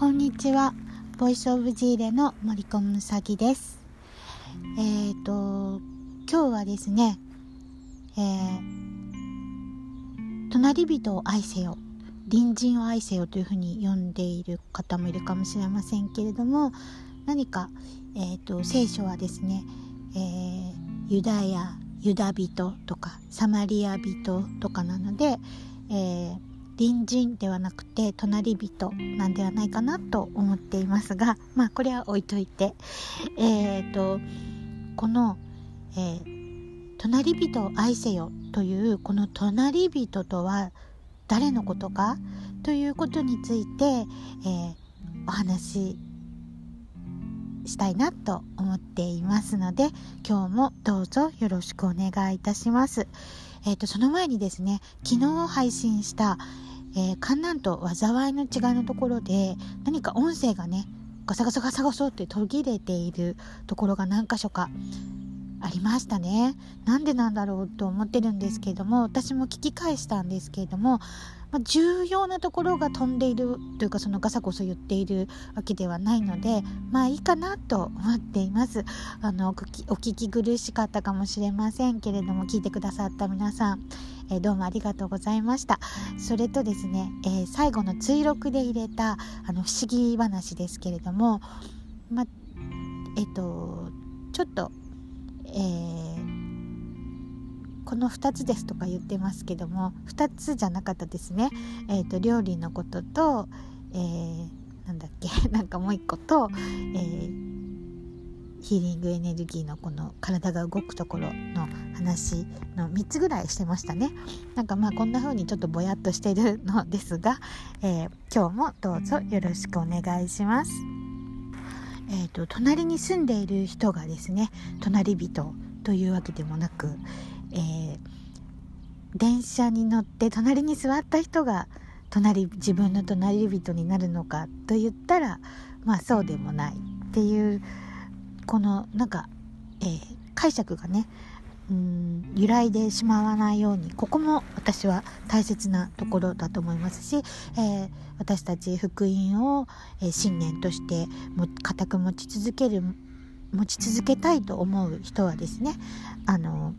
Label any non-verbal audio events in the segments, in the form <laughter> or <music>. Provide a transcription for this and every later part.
こんにちは。ボイスオブジーレの森コムサギです。えっ、ー、と、今日はですね、えー、隣人を愛せよ、隣人を愛せよというふうに呼んでいる方もいるかもしれませんけれども、何か、えっ、ー、と、聖書はですね、えー、ユダヤ、ユダ人とか、サマリア人とかなので、えー隣人ではなくて隣人なんではないかなと思っていますがまあこれは置いといてえっ、ー、とこの、えー、隣人を愛せよというこの隣人とは誰のことかということについて、えー、お話ししたいなと思っていますので今日もどうぞよろしくお願いいたします。えっ、ー、とその前にですね昨日配信した、えー、観南と災いの違いのところで何か音声がねガサガサガサガサって途切れているところが何箇所かありましたね。なんでなんだろうと思ってるんですけれども私も聞き返したんですけれどもまあ、重要なところが飛んでいるというかそのガサゴソ言っているわけではないのでまあいいかなと思っていますあのお聞き苦しかったかもしれませんけれども聞いてくださった皆さん、えー、どうもありがとうございました。それとですね、えー、最後の追録で入れたあの不思議話ですけれどもまえっ、ー、とちょっとえーこの2つですとか言ってますけども2つじゃなかったですね、えーと、料理のことと、えー、なんだっけ <laughs> なんかもう一個と、えー、ヒーリングエネルギーのこの体が動くところの話の3つぐらいしてましたねなんかまあこんな風にちょっとぼやっとしてるのですが、<laughs> えー、今日もどうぞよろしくお願いします。えーと隣に住んでいる人がですね隣人というわけでもなく、えー、電車に乗って隣に座った人が隣自分の隣人になるのかと言ったらまあそうでもないっていうこのなんか、えー、解釈がねうん揺らいでしまわないようにここも私は大切なところだと思いますし、えー、私たち福音を、え、信念としても固く持ち続ける持ち続けたいと思う人はですねあの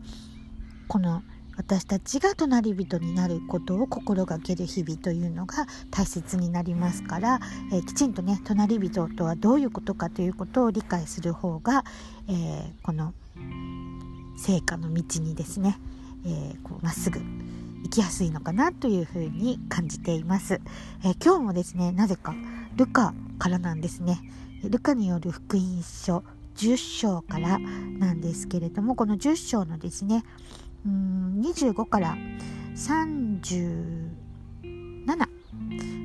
この私たちが隣人になることを心がける日々というのが大切になりますから、えー、きちんとね隣人とはどういうことかということを理解する方が、えー、この成果の道にですねま、えー、っすぐ行きやすいのかなというふうに感じています、え今日もですねなぜかルカからなんですね。ルカによる福音書10章からなんですけれどもこの10章のですねうん25から37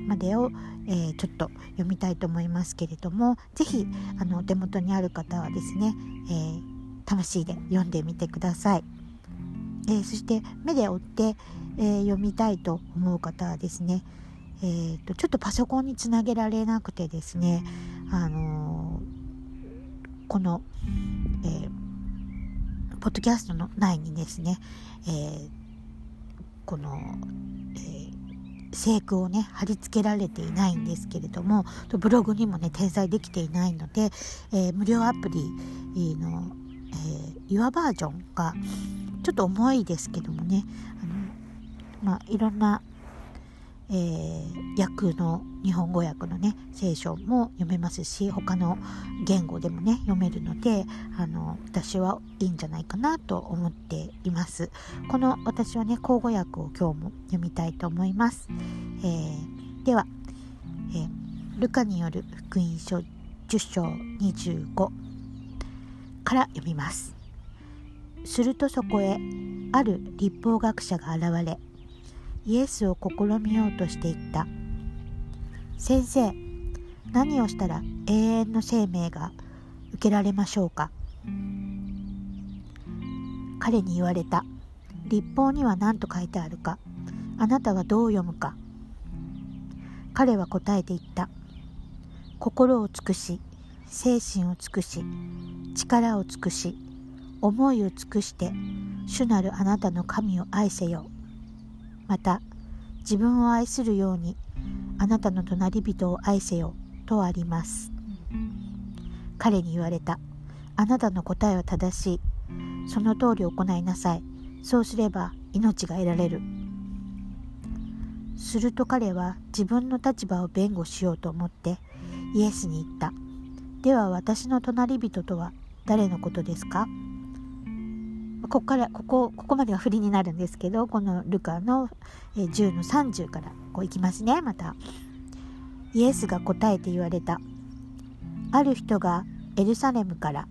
までを、えー、ちょっと読みたいと思いますけれども是非お手元にある方はですね、えー、魂で読んでみてください。えー、そして目で追って、え、読みたいと思う方はですね、えーと、ちょっとパソコンにつなげられなくてですね、あのー、この、えーポッドキャストの内にですね、えー、この、えー、制句をね貼り付けられていないんですけれどもブログにもね転載できていないので、えー、無料アプリの、えー、Your バージョンがちょっと重いですけどもねあの、まあ、いろんなえー、訳の日本語訳のね聖書も読めますし他の言語でもね読めるのであの私はいいんじゃないかなと思っています。この私はね口語訳を今日も読みたいと思います、えー、では、えー、ルカによる福音書10章25から読みます。するとそこへある立法学者が現れイエスを試みようとしていった。先生何をしたら永遠の生命が受けられましょうか？彼に言われた。立法には何と書いてあるか？あなたはどう読むか？彼は答えて言った。心を尽くし精神を尽くし力を尽くし思いを尽くして主なるあなたの神を愛せよ。また自分を愛するようにあなたの隣人を愛せよとあります。彼に言われた。あなたの答えは正しい。その通り行いなさい。そうすれば命が得られる。すると彼は自分の立場を弁護しようと思ってイエスに言った。では私の隣人とは誰のことですか？ここからここここまでは振りになるんですけどこのルカの10の30からこういきますねまた。イエスが答えて言われた。ある人がエルサレムから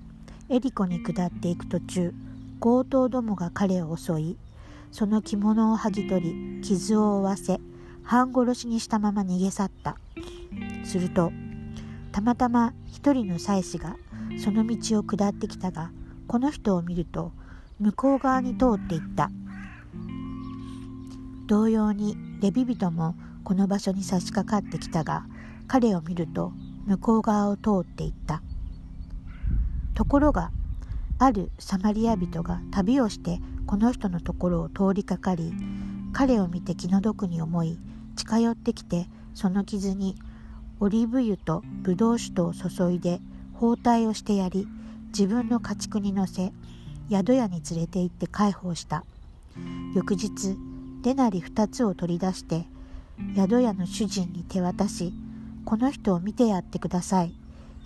エリコに下っていく途中強盗どもが彼を襲いその着物を剥ぎ取り傷を負わせ半殺しにしたまま逃げ去った。するとたまたま一人の妻子がその道を下ってきたがこの人を見ると向こう側に通っていった。同様にレビ人もこの場所に差し掛かってきたが彼を見ると向こう側を通っていった。ところがあるサマリア人が旅をしてこの人のところを通りかかり彼を見て気の毒に思い近寄ってきてその傷にオリーブ油とブドウ酒とを注いで包帯をしてやり自分の家畜に乗せ宿屋に連れて行って介抱した。翌日デナリ2つを取り出して宿屋の主人に手渡しこの人を見てやってください。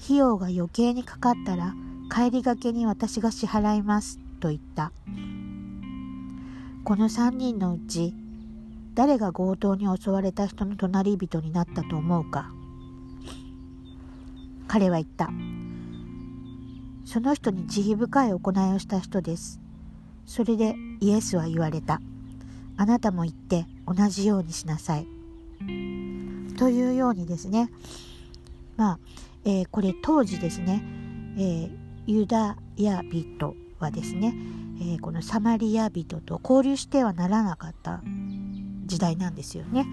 費用が余計にかかったら帰りがけに私が支払いますと言った。この3人のうち誰が強盗に襲われた人の隣人になったと思うか。彼は言った。その人に慈悲深い行いをした人です。それでイエスは言われた。あなたも言って同じようにしなさい。というようにですね、まあ、えー、これ当時ですね、えー、ユダヤ人はですね、えー、このサマリア人と交流してはならなかった時代なんですよね。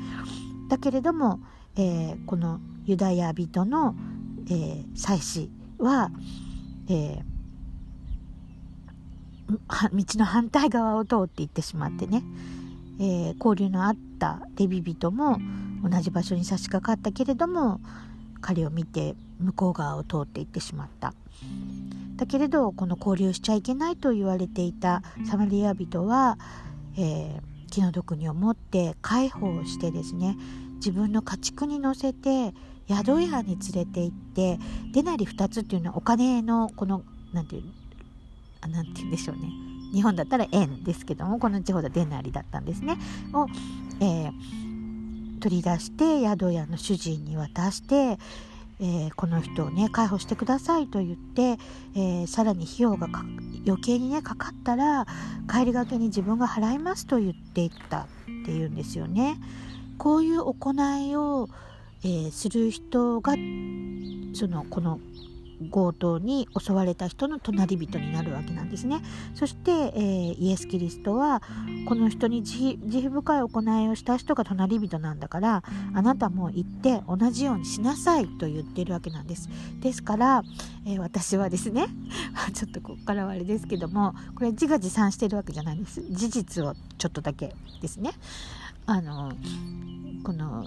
だけれども、えこのユダヤ人の、え祭司は、えー、道の反対側を通って行ってしまってね、えー、交流のあったレビ人も同じ場所に差し掛かったけれども彼を見て向こう側を通って行ってしまった。だけれどこの交流しちゃいけないと言われていたサマリア人は、えー、気の毒に思って介抱してですね自分の家畜に乗せて宿屋に連れて行ってデナリ2つっていうのはお金のこの何て言うなんて言うんでしょうね日本だったら円ですけどもこの地方ではデナリだったんですねを、えー、取り出して宿屋の主人に渡して、えー、この人をね介抱してくださいと言って、えー、さらに費用が余計にねかかったら帰りがけに自分が払いますと言っていったっていうんですよね。こういう行いをえー、する人がそのこの強盗に襲われた人の隣人になるわけなんですね。そして、えー、イエス・キリストはこの人に慈悲深い行いをした人が隣人なんだからあなたも行って同じようにしなさいと言ってるわけなんです。ですから、えー、私はですね <laughs> ちょっとここからはあれですけどもこれ自画自賛してるわけじゃないんです。事実をちょっとだけですね。あのこの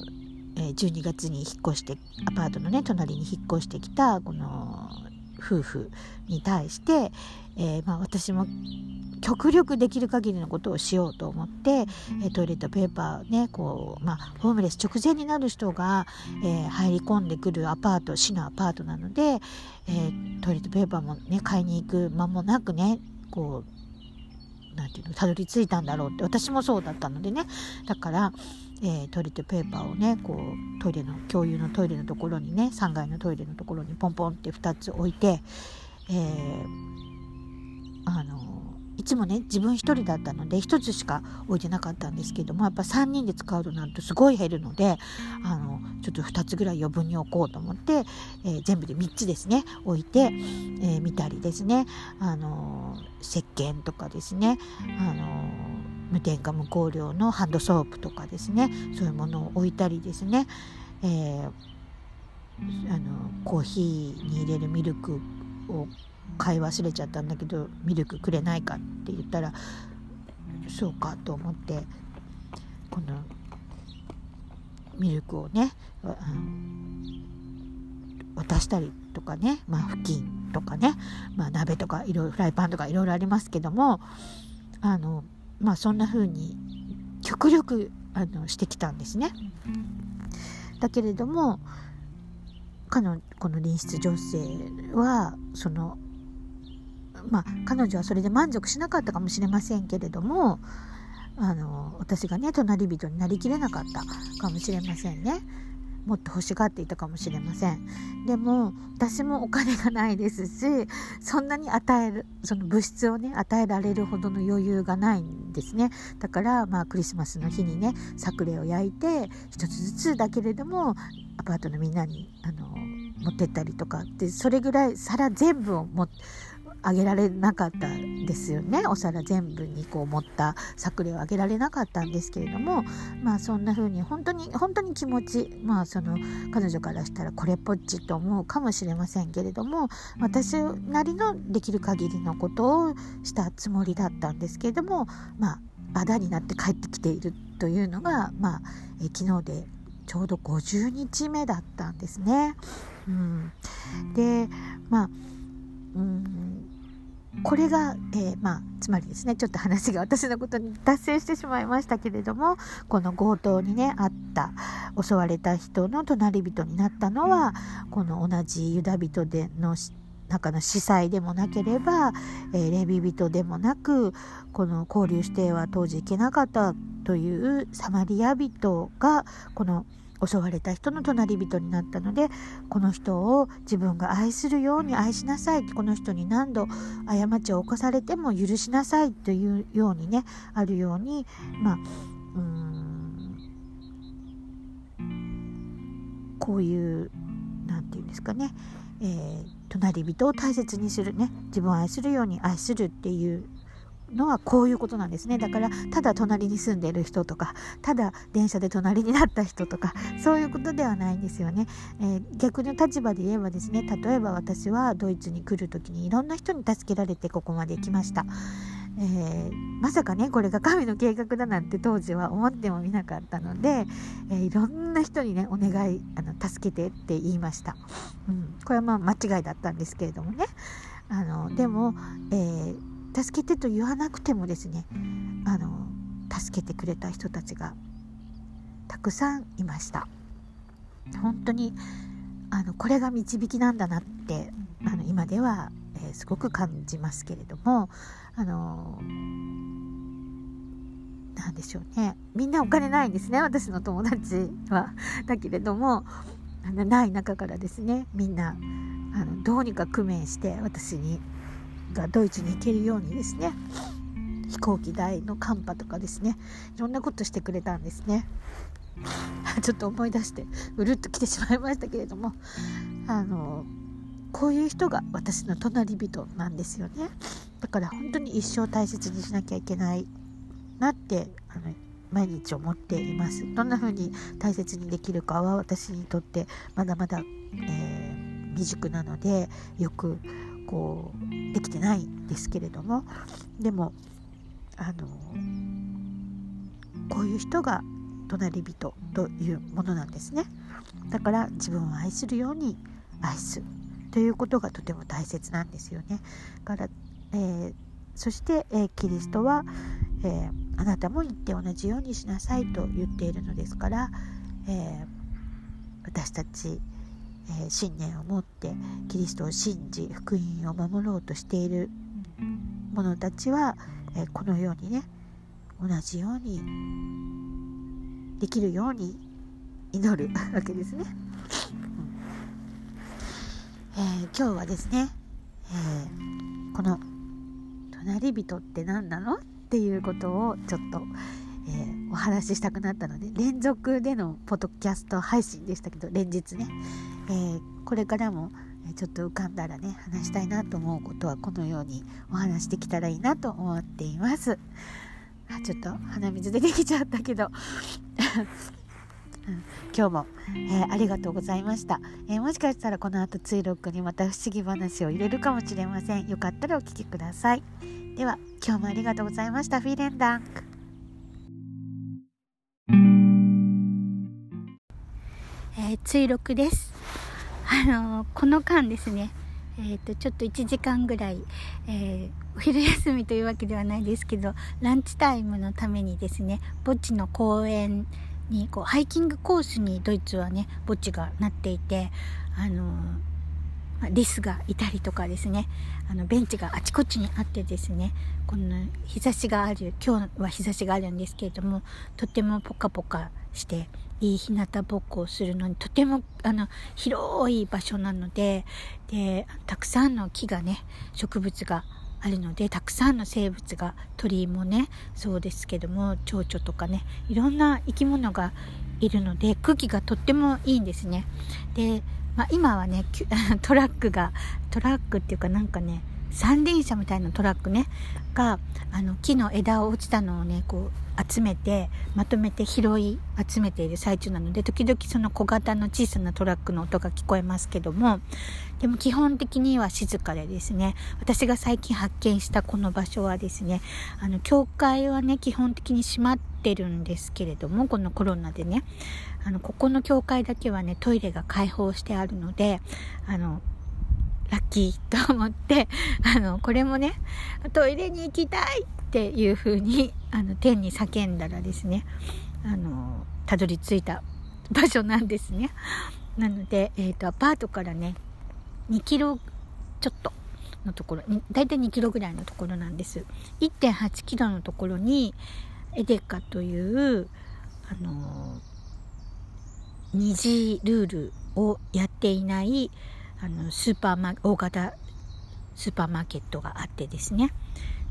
え、12月に引っ越してアパートのね隣に引っ越してきたこの夫婦に対して、えー、まあ、私も極力できる限りのことをしようと思って、トイレットペーパーねこう、まあ、ホームレス直前になる人が、えー、入り込んでくるアパート市のアパートなので、えー、トイレットペーパーもね買いに行く間もなくねこうなんていうのたどり着いたんだろうって私もそうだったのでね。だからえー、トイレットペーパーをねこうトイレの共有のトイレのところにね3階のトイレのところにポンポンって2つ置いて、えー、あのいつもね自分1人だったので1つしか置いてなかったんですけどもやっぱ3人で使うとなるとすごい減るのであのちょっと2つぐらい余分に置こうと思って、えー、全部で3つですね置いて、えー、見たりですね。あの石鹸とかですね。あの無添加無香料のハンドソープとかですねそういうものを置いたりですね、えー、あのコーヒーに入れるミルクを買い忘れちゃったんだけどミルクくれないかって言ったらそうかと思ってこのミルクをね、渡したりとかね、まあ、布巾とかね、まあ、鍋とかいろいろフライパンとかいろいろありますけどもあの、まあ、そんな風に極力あのしてきたんですね。だけれども彼のこの隣室女性はそのまあ彼女はそれで満足しなかったかもしれませんけれどもあの私がね隣人になりきれなかったかもしれませんね。もっと欲しがっていたかもしれません。でも私もお金がないですしそんなに与えるその物質をね与えられるほどの余裕がないんですね。だからまあクリスマスの日にねサクレを焼いて一つずつだけれどもアパートのみんなにあの持ってったりとか。でそれぐらい皿全部を持ってあげられなかったですよね。お皿全部にこう持ったサクレをあげられなかったんですけれどもまあそんな風に本当に本当に気持ちまあその彼女からしたらこれっぽっちと思うかもしれませんけれども私なりのできる限りのことをしたつもりだったんですけれどもまああだになって帰ってきているというのがまあえ昨日でちょうど50日目だったんですね。うん、でまあうん。これが、えー、まあ、つまりですねちょっと話が私のことに達成してしまいましたけれどもこの強盗にねあった襲われた人の隣人になったのはこの同じユダ人での中の司祭でもなければ、えー、レビ人でもなくこの交流しては当時行けなかったというサマリア人がこの襲われた人の隣人になったのでこの人を自分が愛するように愛しなさいこの人に何度過ちを犯されても許しなさいというようにねあるようにまあうんこういう何て言うんですかね、えー、隣人を大切にするね自分を愛するように愛するっていうのはこういうことなんですね。だからただ隣に住んでる人とかただ電車で隣になった人とかそういうことではないんですよね、えー、逆の立場で言えばですね例えば私はドイツに来る時にいろんな人に助けられてここまで来ました、えー、まさかねこれが神の計画だなんて当時は思ってもみなかったので、えー、いろんな人にねお願いあの助けてって言いました、うん、これはまあ間違いだったんですけれどもね。あのでも、えー助けてと言わなくてもですねあの助けてくれた人たちがたくさんいました。本当にあのこれが導きなんだなってあの今では、えー、すごく感じますけれどもあのなんでしょうね。みんなお金ないんですね私の友達は。<laughs> だけれどもあのない中からですねみんなあのどうにか工面して私にがドイツに行けるようにですね飛行機代のカンパとかですねいろんなことしてくれたんですね。<laughs> ちょっと思い出してうるっと来てしまいましたけれどもあのこういう人が私の隣人なんですよね。だから本当に一生大切にしなきゃいけないなってあの毎日思っています。どんな風に大切にできるかは私にとってまだまだ、えー、未熟なのでよくこうできてないんですけれどもでもあのこういう人が隣人というものなんですね。だから自分を愛するように愛すということがとても大切なんですよね。から、えー、そして、えー、キリストは、えー、あなたも言って同じようにしなさいと言っているのですから、え私たちえー、信念を持ってキリストを信じ福音を守ろうとしている者たちは、えー、このようにね同じようにできるように祈る <laughs> わけですね。えー、今日はですね、えこの隣人って何なの？っていうことをちょっと、えー、お話ししたくなったので連続でのポッドキャスト配信でしたけど連日ね、えー、これからもちょっと浮かんだらね話したいなと思うことはこのようにお話できたらいいなと思っています。あちょっと鼻水出てきちゃったけど。<laughs> 今日も、えー、ありがとうございました、えー、もしかしたらこの後追録にまた不思議話を入れるかもしれません。よかったらお聞きください。では今日もありがとうございました。フィーレンダン。クえー、追録です。あのこの間ですねえーと、ちょっと1時間ぐらい、えー、お昼休みというわけではないですけどランチタイムのためにですね墓地の公園にこうハイキングコースにドイツはね墓地がなっていてあのリスがいたりとかですねあのベンチがあちこちにあってですねこの日差しがある今日は日差しがあるんですけれどもとてもポカポカしていい日向ぼっこをするのにとてもあの広い場所なのででたくさんの木がね植物があるのでたくさんの生物が鳥もねそうですけども蝶々とかねいろんな生き物がいるので空気がとってもいいんですね。で、まあ、今はね <laughs> トラックがトラックっていうかなんかね三輪車みたいなトラックねがあの木の枝を落ちたのをねこう集めてまとめて拾い集めている最中なので時々その小型の小さなトラックの音が聞こえますけどもでも基本的には静かでですね私が最近発見したこの場所はですねあの教会はね基本的に閉まってるんですけれどもこのコロナでねあのここの教会だけはねトイレが開放してあるのであのラッキーと思って、あの、これもね、トイレに行きたいっていう風に、あの、天に叫んだらですね、あの、たどり着いた場所なんですね。なので、えっ、ー、と、アパートからね、2キロちょっとのところ、だいたい2キロぐらいのところなんです。1.8キロのところに、エデカという、あの、二次ルールをやっていない、あのスーパーマ大型スーパーマーケットがあってですね。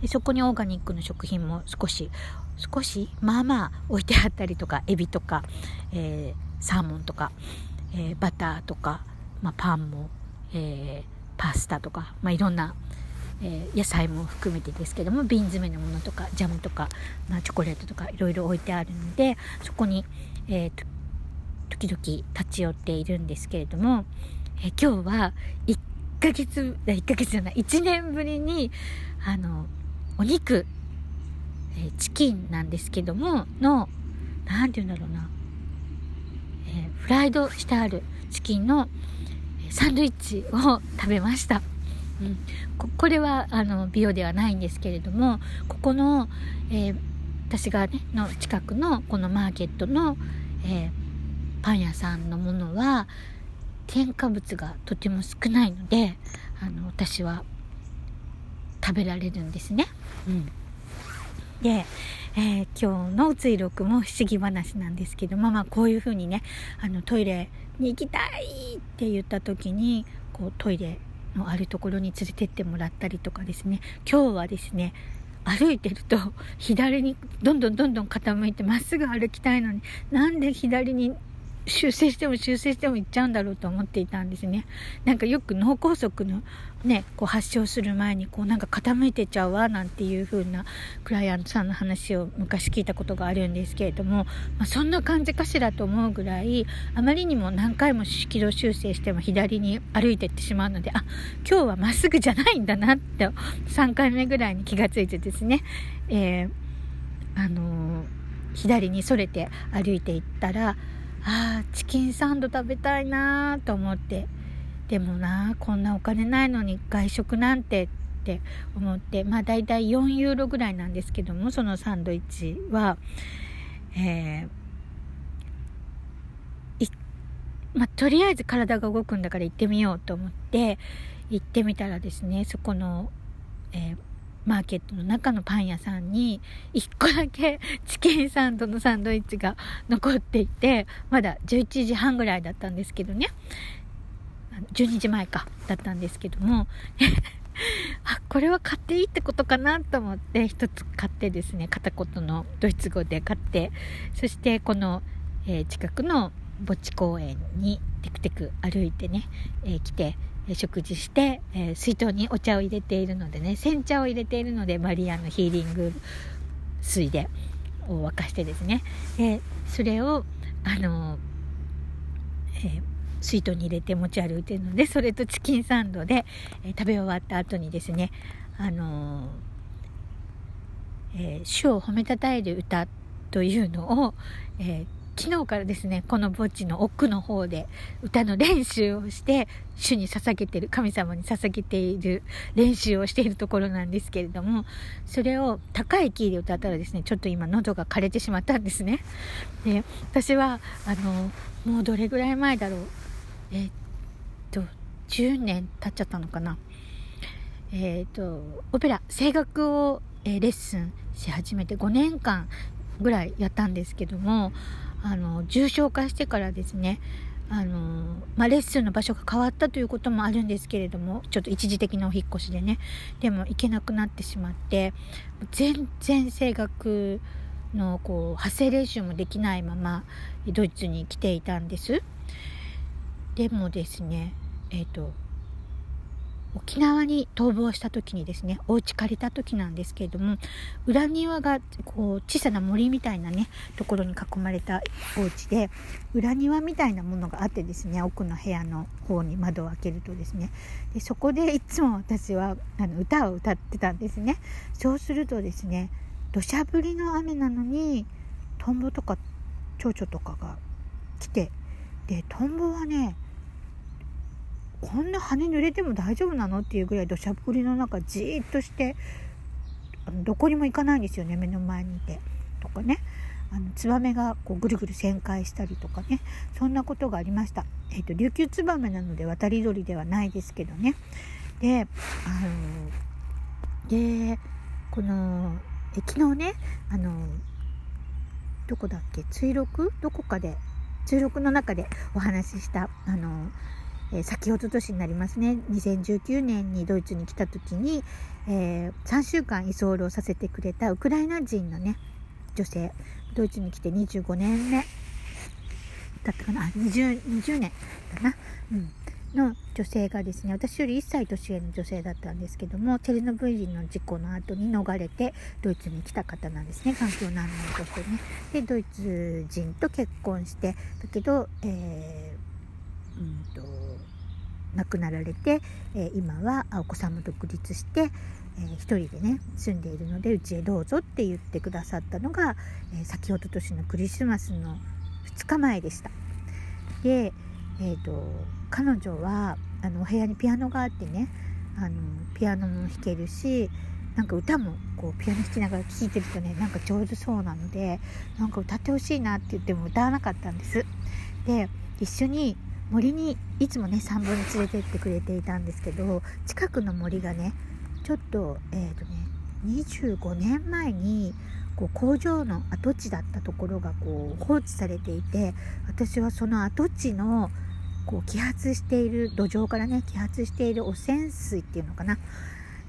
でそこにオーガニックの食品も少し少しまあまあ置いてあったりとかエビとか、えー、サーモンとか、えー、バターとか、まあ、パンも、えー、パスタとか、まあ、いろんな、え野菜も含めてですけども瓶詰めのものとかジャムとか、まあ、チョコレートとかいろいろ置いてあるのでそこに、え時々立ち寄っているんですけれどもえ今日は1ヶ月、1ヶ月じゃない、1年ぶりに、あの、お肉、えチキンなんですけども、の、なんて言うんだろうな、え、フライドしてあるチキンのサンドイッチを食べました。うん、ここれはあの美容ではないんですけれどもここの、えー、私がねの近くのこのマーケットの、えー、パン屋さんのものは添加物がとても少ないのであの私は食べられるんですね。うん、で、えー、今日の追録も不思議話なんですけどまあまあこういうふうにねあのトイレに行きたいって言った時にこうトイレのあるところに連れてってもらったりとかですね今日はですね歩いてると左にどんどんどんどん傾いてまっすぐ歩きたいのになんで左に修正しても修正してもいっちゃうんだろうと思っていたんですね。なんかよく脳梗塞のね、こう発症する前にこうなんか傾いてちゃうわなんていう風なクライアントさんの話を昔聞いたことがあるんですけれども、まあ、そんな感じかしらと思うぐらいあまりにも何回も軌道修正しても左に歩いていってしまうのであ今日はまっすぐじゃないんだなって3回目ぐらいに気がついてですね、えー、あのー、左にそれて歩いていったらああチキンサンド食べたいなと思って。でもなこんなお金ないのに外食なんてって思って。まあ大体4ユーロぐらいなんですけどもそのサンドイッチは。えー、まあ、とりあえず体が動くんだから行ってみようと思って行ってみたらですねそこの、えーマーケットの中のパン屋さんに1個だけ <laughs> チキンサンドのサンドイッチが残っていてまだ11時半ぐらいだったんですけどね。12時前かだったんですけども。<laughs> あこれは買っていいってことかなと思って一つ買ってですね片言のドイツ語で買って。そしてこの、えー、近くの墓地公園にテクテク歩いてね、えー、来て食事して、えー、水筒にお茶を入れているのでね煎茶を入れているのでマリアのヒーリング水でを沸かしてですね。でそれをあの、えー、水筒に入れて持ち歩いているのでそれとチキンサンドで、えー、食べ終わった後にですねあのえー、主を褒めたたえる歌というのを、えー、昨日からですね、この墓地の奥の方で歌の練習をして、主に捧げてる、神様に捧げている練習をしているところなんですけれども、それを高いキーで歌ったらですね、ちょっと今喉が枯れてしまったんですね。で、私は、あの、もうどれぐらい前だろう。えっと、10年経っちゃったのかな。えっと、オペラ、声楽を、え、レッスンし始めて5年間ぐらいやったんですけども、あの、重症化してからですね、あの、まあ、レッスンの場所が変わったということもあるんですけれども、ちょっと一時的なお引っ越しでね、でも行けなくなってしまって、全然声楽のこう発声練習もできないままドイツに来ていたんです。でもですね、えっ、ー、と、沖縄に逃亡した時にですね、お家借りた時なんですけれども、裏庭がこう小さな森みたいなね、ところに囲まれたお家で、裏庭みたいなものがあってですね、奥の部屋の方に窓を開けるとですね、でそこでいつも私はあの歌を歌ってたんですね。そうするとですね、土砂降りの雨なのに、トンボとか蝶々とかが来て、で、トンボはね、こんな羽濡れても大丈夫なの？っていうぐらい土砂降りの中じーっとしてあのどこにも行かないんですよね目の前にいて。とかね。あのツバメがこうぐるぐる旋回したりとかね。そんなことがありました、えーと、琉球ツバメなので渡り鳥ではないですけどね。であのでこのえ昨日ねあのどこだっけ？追録どこかで追録の中でお話ししたあのえ、先ほど年になりますね。2019年にドイツに来た時に、えー、3週間居候させてくれたウクライナ人のね女性。ドイツに来て25年目。だったかな？20, 20年だな、うん、の女性がですね私より1歳年上の女性だったんですけどもチェルノブイリの事故の後に逃れてドイツに来た方なんですね。環境難民としてね。でドイツ人と結婚してだけど、えー、うんと亡くなられて、え今はお子さんも独立して、えー、一人でね住んでいるのでうちへどうぞって言ってくださったのが、えー、先ほど年のクリスマスの2日前でした。で、えーと、彼女はあのお部屋にピアノがあってねあのピアノも弾けるしなんか歌もこうピアノ弾きながら聴いてるとねなんか上手そうなのでなんか歌ってほしいなって言っても歌わなかったんです。で一緒に森にいつもね散歩に連れてってくれていたんですけど近くの森がねちょっとえっ、ー、とね25年前にこう工場の跡地だったところがこう放置されていて私はその跡地のこう揮発している土壌からね揮発している汚染水っていうのかな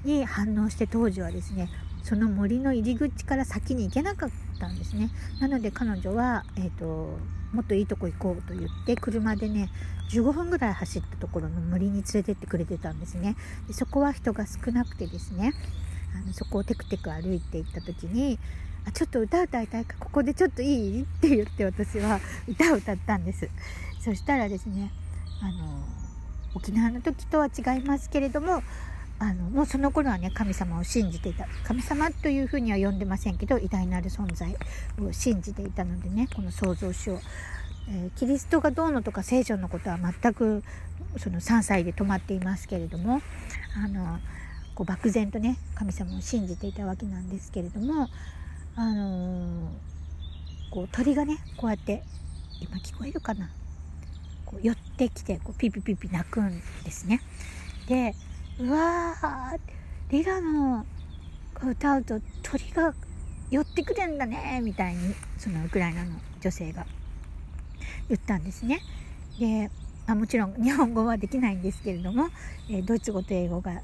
に反応して当時はですねその森の入り口から先に行けなかったんですね。なので彼女は、えーともっといいとこ行こうと言って車でね15分ぐらい走ったところの森に連れてってくれてたんですね。でそこは人が少なくてですねあのそこをテクテク歩いていった時にあちょっと歌歌いたいかここでちょっといい？って言って私は歌を歌ったんです。そしたらですねあの沖縄の時とは違いますけれどもあのもうその頃はね神様を信じていた。神様というふうには呼んでませんけど偉大なる存在を信じていたのでねこの創造主を、えー、キリストがどうのとか聖書のことは全くその3歳で止まっていますけれどもあのこう漠然とね神様を信じていたわけなんですけれどもあのこう鳥がねこうやって今聞こえるかな？こう寄ってきてこうピピピピ鳴くんですね。でうわーリラの歌うと鳥が寄ってくるんだねみたいにそのウクライナの女性が言ったんですね。であもちろん日本語はできないんですけれども、えー、ドイツ語と英語が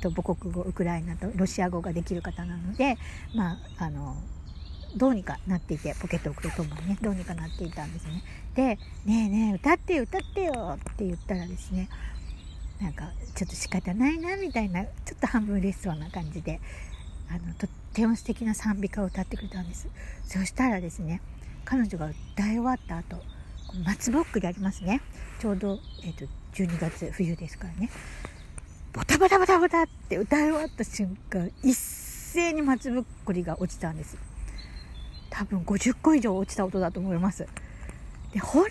と母国語ウクライナとロシア語ができる方なのでまああのどうにかなっていてポケットを置くとともねどうにかなっていたんですね。で「ねえねえ歌って歌ってよ」って言ったらですねなんかちょっと仕方ないなみたいなちょっと半分嬉しそうな感じであのとっても素敵な賛美歌を歌ってくれたんです。そしたらですね彼女が歌い終わった後松ぼっくりありますね。ちょうど、えーと、12月冬ですからね。ボタボタボタボタって歌い終わった瞬間一斉に松ぼっくりが落ちたんです。多分50個以上落ちた音だと思います。でほら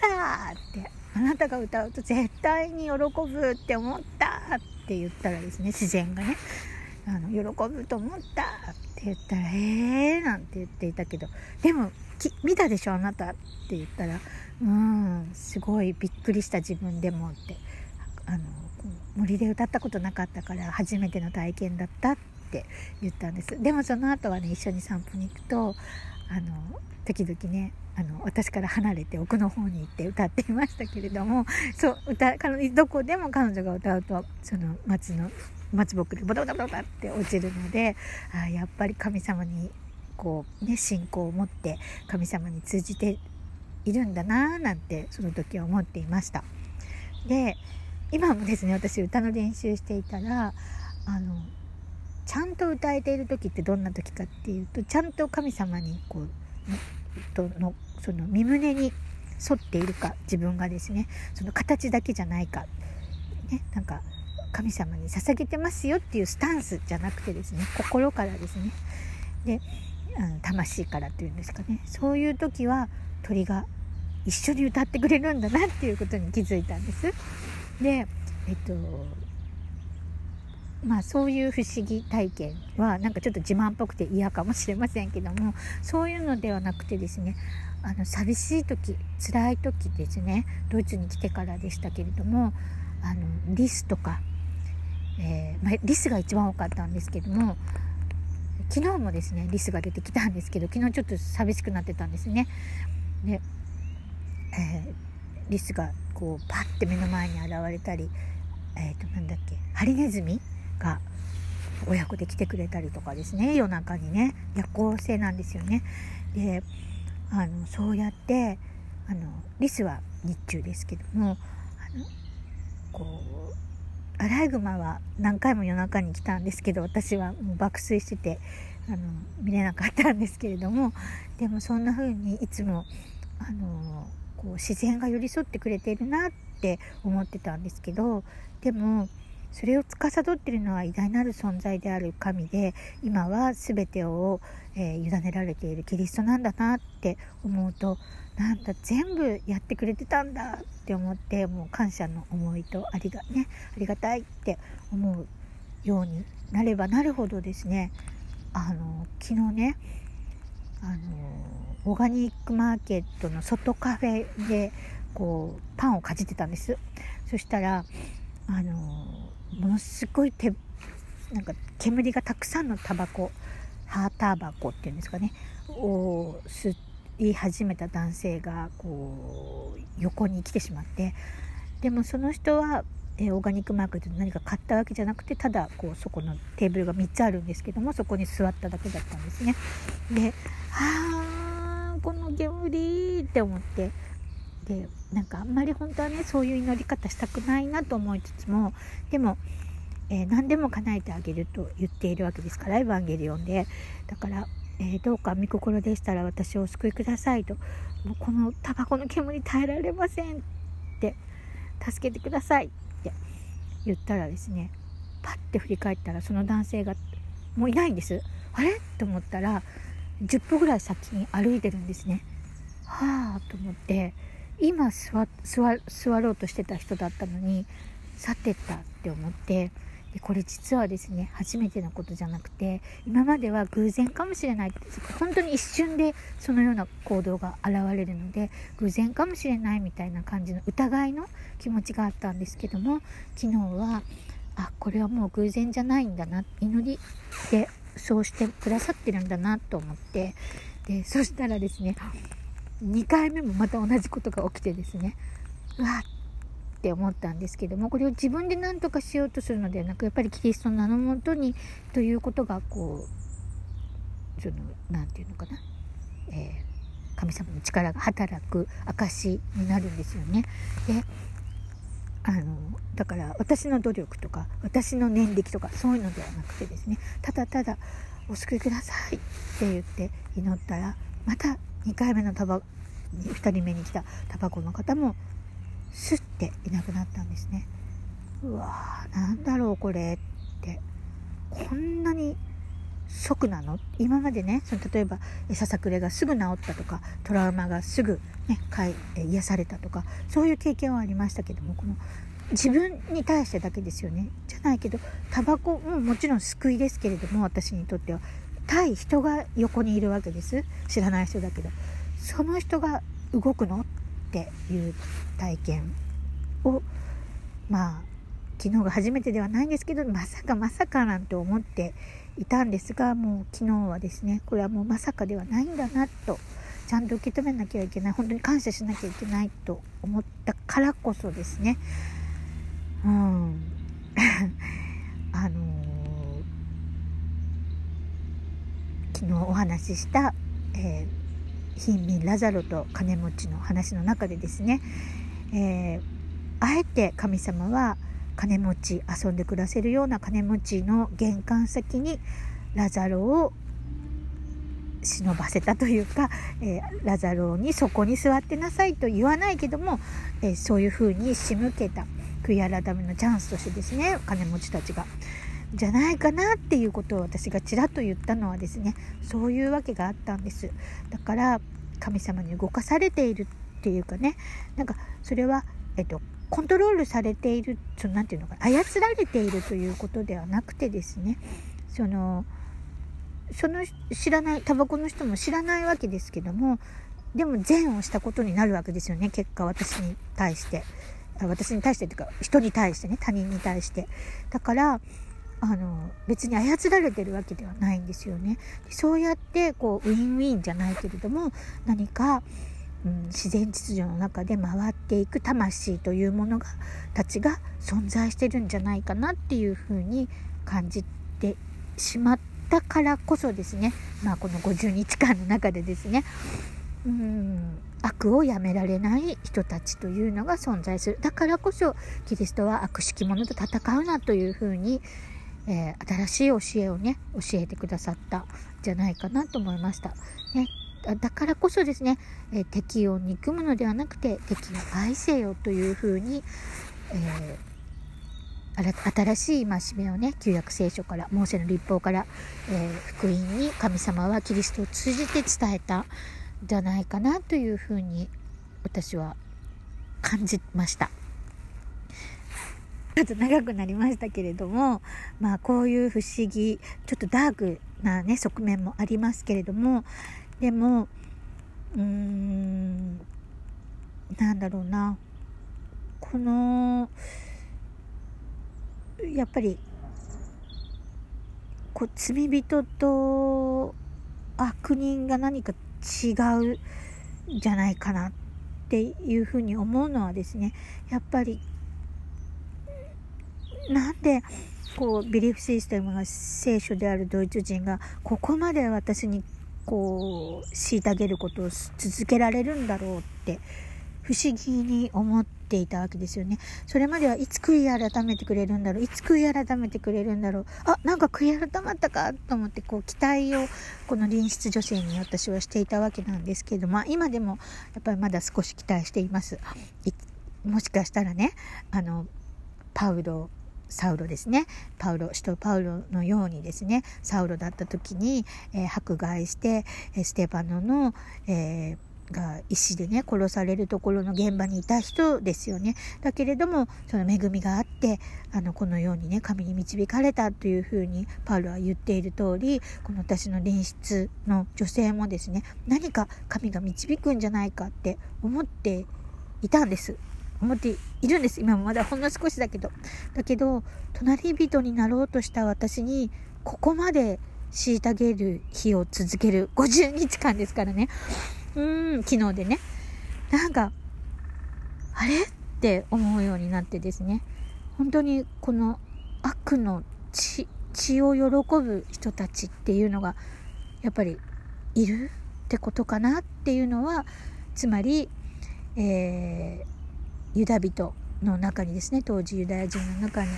ってあなたが歌うと絶対に喜ぶって思ったって言ったらですね自然がねあの喜ぶと思ったって言ったら「えー」なんて言っていたけどでも見たでしょあなたって言ったら「うんすごいびっくりした自分でも」ってあの森で歌ったことなかったから初めての体験だったって言ったんです。でもその後はね一緒に散歩に行くとあの時々ねあの私から離れて奥の方に行って歌っていましたけれども <laughs> そう歌どこでも彼女が歌うとその松の松ぼっくりボタボタボタって落ちるのであやっぱり神様にこうね信仰を持って神様に通じているんだなーなんてその時は思っていました。で今もですね私歌の練習していたらあのちゃんと歌えている時ってどんな時かっていうとちゃんと神様にこうとのその身胸に沿っているか自分がですね。その形だけじゃないか、ね、なんか神様に捧げてますよっていうスタンスじゃなくてですね。心からですね。で、うん、魂からっていうんですかね。そういう時は鳥が一緒に歌ってくれるんだなっていうことに気づいたんです。でえっとまあそういう不思議体験はなんかちょっと自慢っぽくて嫌かもしれませんけどもそういうのではなくてですねあの寂しい時辛い時ですねドイツに来てからでしたけれどもあのリスとか、えー、まあ、リスが一番多かったんですけども昨日もですねリスが出てきたんですけど昨日ちょっと寂しくなってたんですね。で、えー、リスがこうパッて目の前に現れたり、えー、となんだっけハリネズミが親子で来てくれたりとかですね夜中にね夜行性なんですよね。であのそうやってあのリスは日中ですけどもあのこうアライグマは何回も夜中に来たんですけど私はもう爆睡しててあの見れなかったんですけれどもでもそんな風にいつもあのこう自然が寄り添ってくれているなって思ってたんですけどでもそれを司っているのは偉大なる存在である神で今は全てを、えー、委ねられているキリストなんだなって思うとなんだ全部やってくれてたんだって思ってもう感謝の思いとありが,、ね、ありがたいって思うようになればなるほどですねあの昨日ねあのオーガニックマーケットの外カフェでこうパンをかじってたんです。そしたらあのものすごい手なんか煙がたくさんのタバコハータバコっていうんですかねを吸い始めた男性がこう横に来てしまってでもその人は、えー、オーガニックマーケットで何か買ったわけじゃなくてただこうそこのテーブルが3つあるんですけどもそこに座っただけだったんですね。で「はあこの煙」って思ってでなんかあんまり本当はねそういう祈り方したくないなと思いつつもでも、えー、何でも叶えてあげると言っているわけですからエヴァンゲリオンで。だから、えー、どうか御心でしたら私をお救いくださいと。もうこのタバコの煙耐えられませんって助けてくださいって言ったらですねパッて振り返ったらその男性がもういないんです。あれ？と思ったら10歩ぐらい先に歩いてるんですね。はあと思って今座ろうとしてた人だったのに去ってったって思ってでこれ実はですね初めてのことじゃなくて今までは偶然かもしれない本当に一瞬でそのような行動が現れるので偶然かもしれないみたいな感じの疑いの気持ちがあったんですけども昨日はあこれはもう偶然じゃないんだな祈りでそうしてくださってるんだなと思ってでそしたらですね2回目もまた同じことが起きてですねうわって思ったんですけどもこれを自分で何とかしようとするのではなくやっぱりキリストの名のもとにということがこうその何て言うのかな、えー、神様の力が働く証になるんですよね。であのだから私の努力とか私の念力とかそういうのではなくてですねただただ「お救いください」って言って祈ったらまた2回目のタバ2人目に来たタバコの方もスッていなくなったんですね。うわーなんだろうこれって。こんなに即なの？今までねその例えばささくれがすぐ治ったとかトラウマがすぐ、ね、かい癒されたとかそういう経験はありましたけどもこの自分に対してだけですよね。じゃないけどタバコももちろん救いですけれども私にとっては。対人が横にいるわけです。知らない人だけど。その人が動くの？っていう体験をまあ昨日が初めてではないんですけどまさかまさかなんて思っていたんですがもう昨日はですねこれはもうまさかではないんだなとちゃんと受け止めなきゃいけない本当に感謝しなきゃいけないと思ったからこそですね。うん。<laughs> あのー、昨日お話しした、えー、貧民ラザロと金持ちの話の中でですね、えー、あえて神様は金持ち遊んで暮らせるような金持ちの玄関先にラザロを忍ばせたというか、えー、ラザロにそこに座ってなさいと言わないけども、えー、そういうふうに仕向けた悔い改めのチャンスとしてですね金持ちたちが。じゃないかなっていうことを私がちらっと言ったのはですねそういうわけがあったんです。だから神様に動かされているっていうかねなんかそれは、えっと、コントロールされているそのなていうのか操られているということではなくてですねそのその知らないタバコの人も知らないわけですけどもでも善をしたことになるわけですよね結果私に対して。私に対してというか人に対してね他人に対して。だからあの別に操られてるわけではないんですよね。そうやってこうウィンウィンじゃないけれども何かうん、自然秩序の中で回っていく魂というものがたちが存在してるんじゃないかなっていうふうに感じてしまったからこそですね、まあ、この50日間の中でですね。うん悪をやめられない人たちというのが存在する。だからこそキリストは悪しき者と戦うなというふうに、えー、新しい教えをね教えてくださったんじゃないかなと思いました。ねだからこそですね、え敵を憎むのではなくて敵を愛せよというふうに、えー、新しい戒めをね旧約聖書からモーセの立法から、えー、福音に神様はキリストを通じて伝えたんじゃないかなというふうに私は感じました。ちょっと長くなりましたけれどもまあこういう不思議ちょっとダークなね側面もありますけれどもでもうーんなんだろうな。このやっぱりこう罪人と悪人が何か違うじゃないかなっていうふうに思うのはですねやっぱりなんでこうビリーフシステムが聖書であるドイツ人がここまで私にこう虐げることを続けられるんだろうって不思議に思っていたわけですよね。それまではいつ悔い改めてくれるんだろういつ悔い改めてくれるんだろうあなんか悔い改まったかと思ってこう期待をこの臨室女性に私はしていたわけなんですけど、まあ、今でもやっぱりまだ少し期待しています。もしかしたらねあのパウロサウロですね。パウロ使徒パウロのようにですねサウロだった時に、えー、迫害してステパノの、えーが石でね殺されるところの現場にいた人ですよね。だけれどもその恵みがあってあのこのようにね神に導かれたというふうにパウロは言っている通りこの私の隣室の女性もですね何か神が導くんじゃないかって思っていたんです。思っているんです。今もまだほんの少しだけど。だけど隣人になろうとした私にここまで虐げる日を続ける。50日間ですからね。うん昨日でね。なんかあれ？って思うようになってですね。本当にこの悪の血血を喜ぶ人たちっていうのがやっぱりいるってことかなっていうのはつまり、えーユダ人の中にですね当時ユダヤ人の中に、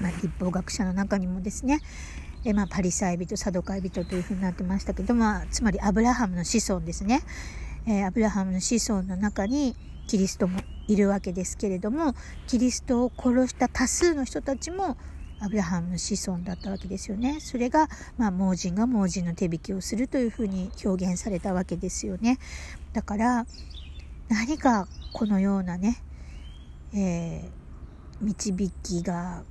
まあ、立法学者の中にもですねで、まあ、パリサイ人サドカイ人というふうになってましたけど、まあ、つまりアブラハムの子孫ですね、えー、アブラハムの子孫の中にキリストもいるわけですけれどもキリストを殺した多数の人たちもアブラハムの子孫だったわけですよね。それが、まあ、盲人が盲人の手引きをするというふうに表現されたわけですよね。だから何かこのようなね、えー、導きが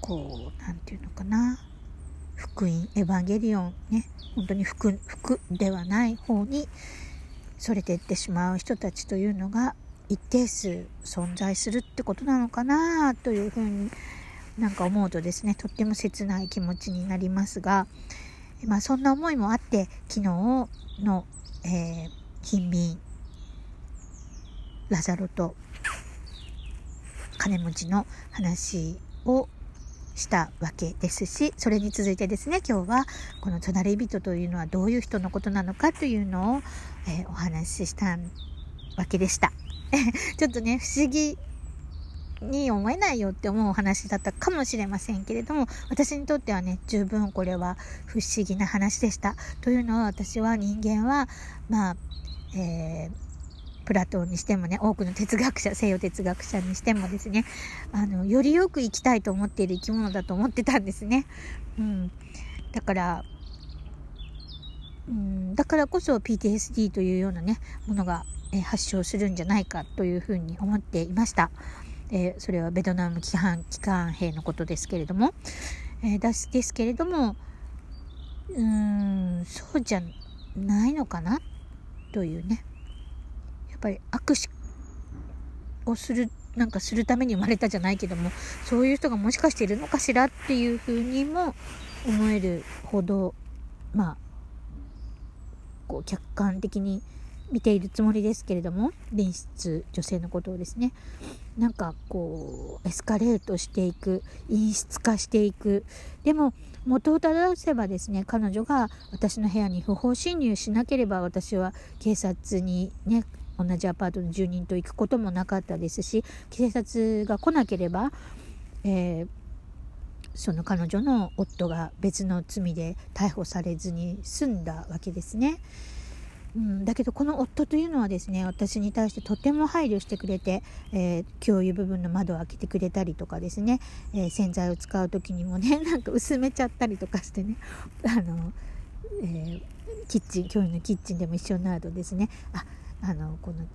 こう何て言うのかな。福音エヴァンゲリオンね。本当に福福ではない方にそれていってしまう人たちというのが一定数存在するってことなのかなというふうになんか思うとですねとっても切ない気持ちになりますが、まあ、そんな思いもあって昨日の、えー、貧民ラザロと金持ちの話をしたわけですしそれに続いてですね今日はこの隣人というのはどういう人のことなのかというのを、えー、お話ししたわけでした。<laughs> ちょっとね不思議に思えないよって思うお話だったかもしれませんけれども私にとってはね十分これは不思議な話でした。というのは私は人間はまあ、えープラトンにしてもね多くの哲学者西洋哲学者にしてもですねあのよりよく生きたいと思っている生き物だと思ってたんですね。うん、だからうんだからこそ PTSD というようなねものが、え発症するんじゃないかというふうに思っていました。えー、それはベトナム機関機関兵のことですけれども、えー、ですですけれどもうーんそうじゃないのかな？というね。やっぱり握手をするなんかするために生まれたじゃないけどもそういう人がもしかしているのかしらっていうふうにも思えるほどまあこう客観的に見ているつもりですけれども隣室女性のことをですねなんかこうエスカレートしていく陰湿化していくでも元を正せばですね彼女が私の部屋に不法侵入しなければ私は警察にね同じアパートの住人と行くこともなかったですし警察が来なければ、えー、その彼女の夫が別の罪で逮捕されずに済んだわけですね。うん、だけどこの夫というのはですね私に対してとても配慮してくれて、えー、共有部分の窓を開けてくれたりとかですね、えー、洗剤を使う時にもね <laughs> なんか薄めちゃったりとかしてねあの、えー、キッチン共有のキッチンでも一緒になるとですねああのこの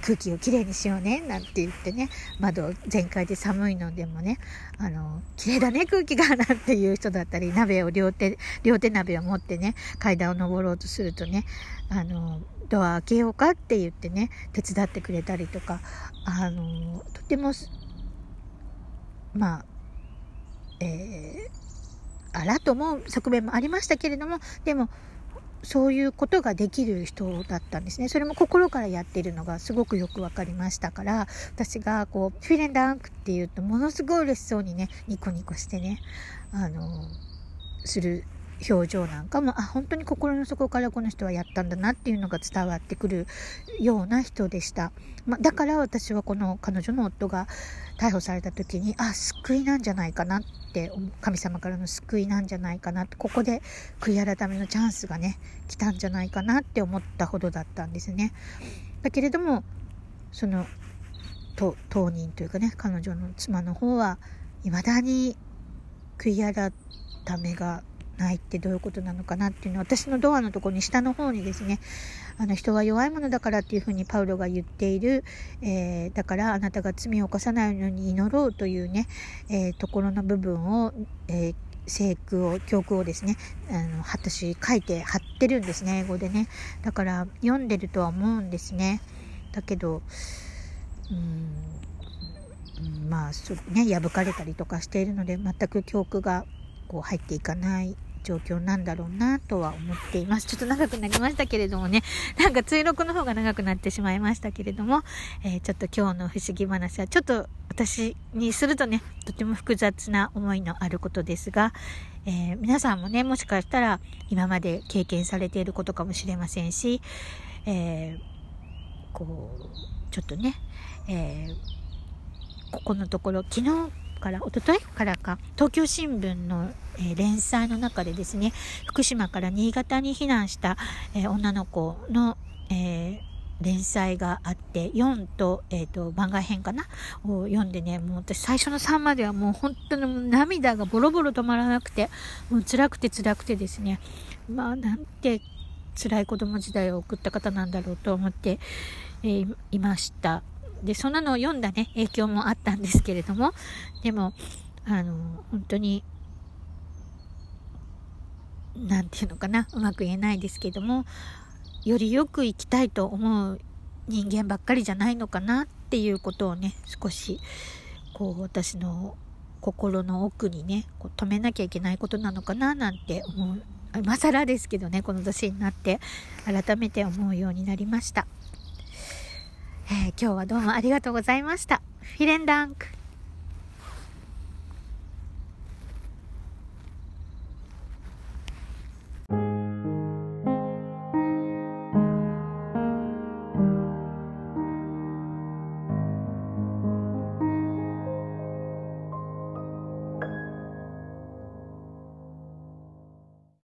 空気をきれいにしようねなんて言ってね窓全開で寒いのでもねあの綺麗だね空気がなんていう人だったり鍋を両手両手鍋を持ってね階段を上ろうとするとねあのドア開けようかって言ってね手伝ってくれたりとかあのとてもまあえー、あらと思う側面もありましたけれどもでもそういうことができる人だったんですね。それも心からやってるのがすごくよく分かりましたから、私がこう、フィレンダンクっていうと、ものすごい嬉しそうにね、ニコニコしてね、あの、する表情なんかもあ本当に心の底からこの人はやったんだなっていうのが伝わってくるような人でした、まだから私はこの彼女の夫が逮捕された時にあ救いなんじゃないかなって神様からの救いなんじゃないかなってここで悔い改めのチャンスがね来たんじゃないかなって思ったほどだったんですね。だけれどもその当人というかね彼女の妻の方は未だに悔い改めがないってどういうことなのかなっていうのは私のドアのところに下の方にですねあの人は弱いものだからっていうふうにパウロが言っている、えー、だからあなたが罪を犯さないように祈ろうというね、えー、ところの部分を、えー聖句を教句をですねあの私書いて貼ってるんですね英語でね。だから読んでるとは思うんですね。だけどうんまあね破かれたりとかしているので全く教句がこう入っていかない状況なんだろうなとは思っています。ちょっと長くなりましたけれどもね、<laughs> なんか追録の方が長くなってしまいましたけれども、えー、ちょっと今日の不思議話はちょっと私にするとね、とても複雑な思いのあることですが、えー、皆さんもね、もしかしたら今まで経験されていることかもしれませんし、えー、こう、ちょっとね、えここのところ、昨日から一昨日からか東京新聞の、えー、連載の中でですね福島から新潟に避難した、えー、女の子の、え、連載があって4と,、えーと、番外編かな？を読んでねもう私最初の3まではもう本当に涙がボロボロ止まらなくてもう辛くて辛くてですね。まあなんて辛い子供時代を送った方なんだろうと思って、えー、いました。でそんなのを読んだね影響もあったんですけれども。でもあの本当に何て言うのかな。うまく言えないですけどもよりよく生きたいと思う人間ばっかりじゃないのかなっていうことをね少しこう私の心の奥にねこう止めなきゃいけないことなのかななんて思う今更ですけどねこの年になって改めて思うようになりました、えー、今日はどうもありがとうございました。フィレンダンク。